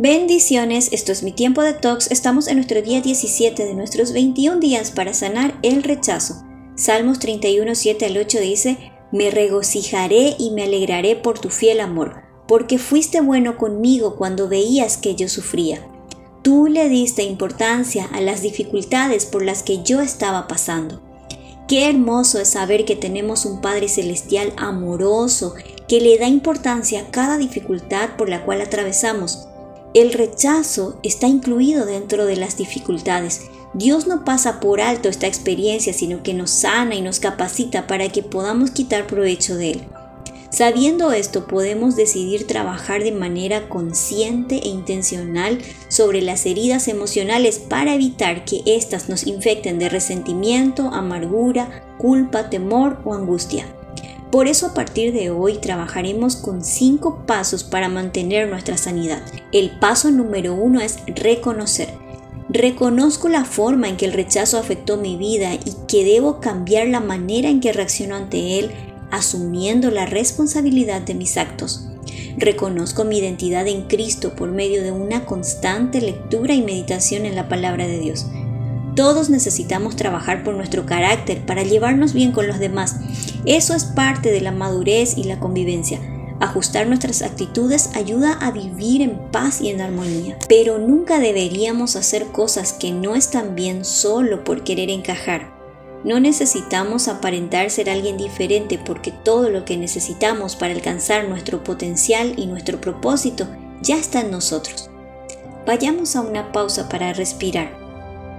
Bendiciones, esto es mi tiempo de talks. Estamos en nuestro día 17 de nuestros 21 días para sanar el rechazo. Salmos 31, 7 al 8 dice, Me regocijaré y me alegraré por tu fiel amor, porque fuiste bueno conmigo cuando veías que yo sufría. Tú le diste importancia a las dificultades por las que yo estaba pasando. Qué hermoso es saber que tenemos un Padre Celestial amoroso que le da importancia a cada dificultad por la cual atravesamos el rechazo está incluido dentro de las dificultades. Dios no pasa por alto esta experiencia, sino que nos sana y nos capacita para que podamos quitar provecho de él. Sabiendo esto, podemos decidir trabajar de manera consciente e intencional sobre las heridas emocionales para evitar que éstas nos infecten de resentimiento, amargura, culpa, temor o angustia. Por eso a partir de hoy trabajaremos con cinco pasos para mantener nuestra sanidad. El paso número uno es reconocer. Reconozco la forma en que el rechazo afectó mi vida y que debo cambiar la manera en que reacciono ante él, asumiendo la responsabilidad de mis actos. Reconozco mi identidad en Cristo por medio de una constante lectura y meditación en la palabra de Dios. Todos necesitamos trabajar por nuestro carácter para llevarnos bien con los demás. Eso es parte de la madurez y la convivencia. Ajustar nuestras actitudes ayuda a vivir en paz y en armonía. Pero nunca deberíamos hacer cosas que no están bien solo por querer encajar. No necesitamos aparentar ser alguien diferente porque todo lo que necesitamos para alcanzar nuestro potencial y nuestro propósito ya está en nosotros. Vayamos a una pausa para respirar.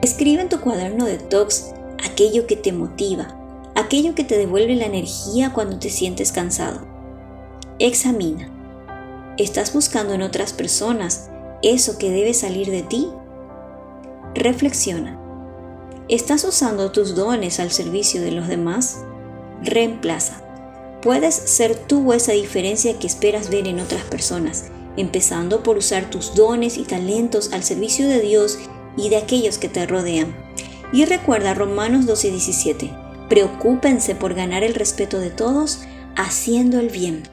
Escribe en tu cuaderno de talks aquello que te motiva, aquello que te devuelve la energía cuando te sientes cansado. Examina. ¿Estás buscando en otras personas eso que debe salir de ti? Reflexiona. ¿Estás usando tus dones al servicio de los demás? Reemplaza. Puedes ser tú esa diferencia que esperas ver en otras personas, empezando por usar tus dones y talentos al servicio de Dios y de aquellos que te rodean. Y recuerda Romanos 12:17, preocúpense por ganar el respeto de todos haciendo el bien.